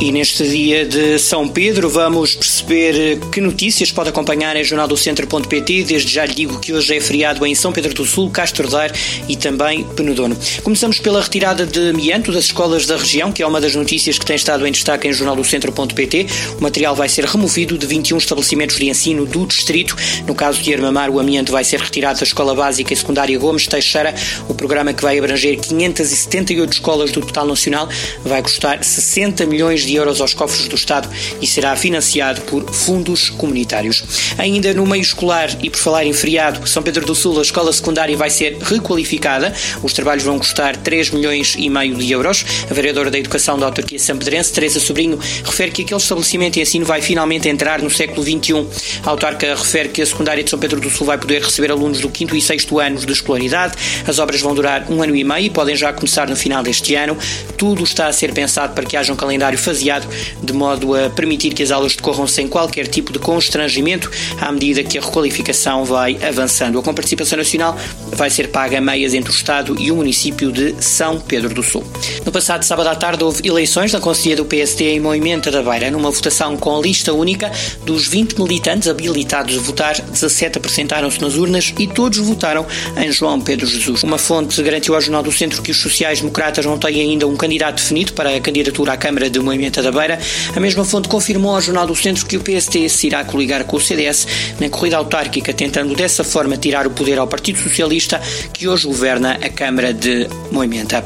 E neste dia de São Pedro vamos perceber que notícias pode acompanhar em jornaldocentro.pt. Desde já lhe digo que hoje é feriado em São Pedro do Sul, Castro Daire e também Penedono. Começamos pela retirada de mianto das escolas da região, que é uma das notícias que tem estado em destaque em jornaldocentro.pt. O material vai ser removido de 21 estabelecimentos de ensino do distrito. No caso de Armamar, o amianto vai ser retirado da Escola Básica e Secundária Gomes Teixeira. O programa que vai abranger 578 escolas do total nacional vai custar 60 milhões de de euros aos cofres do Estado e será financiado por fundos comunitários. Ainda no meio escolar e por falar em feriado, São Pedro do Sul, a escola secundária vai ser requalificada. Os trabalhos vão custar 3 milhões e meio de euros. A vereadora da Educação da autarquia sampedrense, Teresa Sobrinho, refere que aquele estabelecimento de ensino vai finalmente entrar no século XXI. A autarca refere que a secundária de São Pedro do Sul vai poder receber alunos do 5 e 6 anos de escolaridade. As obras vão durar um ano e meio e podem já começar no final deste ano. Tudo está a ser pensado para que haja um calendário de modo a permitir que as aulas decorram sem qualquer tipo de constrangimento à medida que a requalificação vai avançando. A comparticipação nacional vai ser paga a meias entre o Estado e o município de São Pedro do Sul. No passado sábado à tarde houve eleições na Conselhia do PST em Moimenta da Beira, numa votação com lista única dos 20 militantes habilitados a votar, 17 apresentaram-se nas urnas e todos votaram em João Pedro Jesus. Uma fonte garantiu ao Jornal do Centro que os sociais-democratas não têm ainda um candidato definido para a candidatura à Câmara de Moimenta Da Beira. A mesma fonte confirmou ao Jornal do Centro que o PST se irá coligar com o CDS na corrida autárquica, tentando dessa forma tirar o poder ao Partido Socialista, que hoje governa a Câmara de Moimenta.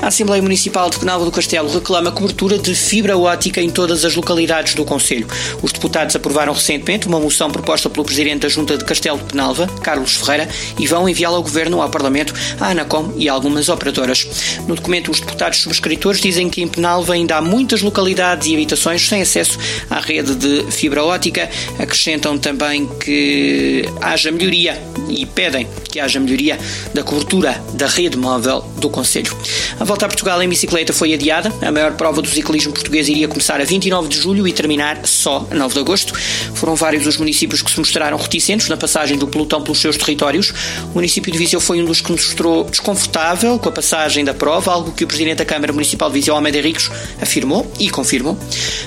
A Assembleia Municipal de Penalva do Castelo reclama cobertura de fibra ótica em todas as localidades do Conselho. Os deputados aprovaram recentemente uma moção proposta pelo Presidente da Junta de Castelo de Penalva, Carlos Ferreira, e vão enviá-la ao Governo, ao Parlamento, à ANACOM e a algumas operadoras. No documento, os deputados subscritores dizem que em Penalva ainda há muitas localidades e habitações sem acesso à rede de fibra ótica. Acrescentam também que haja melhoria e pedem que haja melhoria da cobertura da rede móvel do Conselho. A volta a Portugal em bicicleta foi adiada. A maior prova do ciclismo português iria começar a 29 de julho e terminar só a 9 de agosto. Foram vários os municípios que se mostraram reticentes na passagem do pelotão pelos seus territórios. O município de Viseu foi um dos que mostrou desconfortável com a passagem da prova, algo que o Presidente da Câmara Municipal de Viseu, Almeida Ricos, afirmou e confirmou.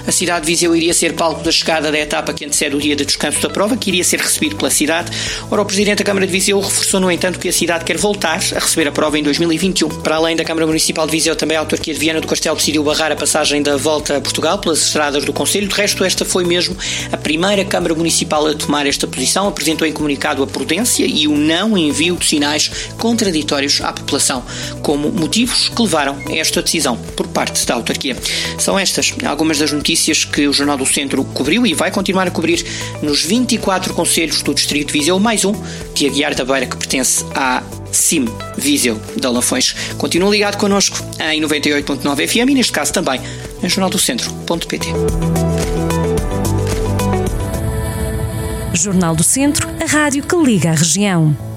A cidade de Viseu iria ser palco da chegada da etapa que antecede o dia de descanso da prova, que iria ser recebido pela cidade. Ora, o Presidente da Câmara de Viseu reforçou, no entanto, que a cidade quer voltar a receber a prova em 2021. Para além da Câmara Municipal de Viseu, também a autarquia de Viana do Castelo decidiu barrar a passagem da volta a Portugal pelas estradas do Conselho. De resto, esta foi mesmo a primeira Câmara Municipal a tomar esta posição. Apresentou em comunicado a prudência e o não envio de sinais contraditórios à população, como motivos que levaram a esta decisão por parte da autarquia. São estas algumas das notícias que o Jornal do Centro cobriu e vai continuar a cobrir nos 24 conselhos do Distrito de Viseu, mais um de Aguiar da Beira, que pertence à CIM Viseu de Alafões. Continua ligado connosco em 98.9 FM e neste caso também em jornaldocentro.pt. Jornal do Centro, a rádio que liga a região.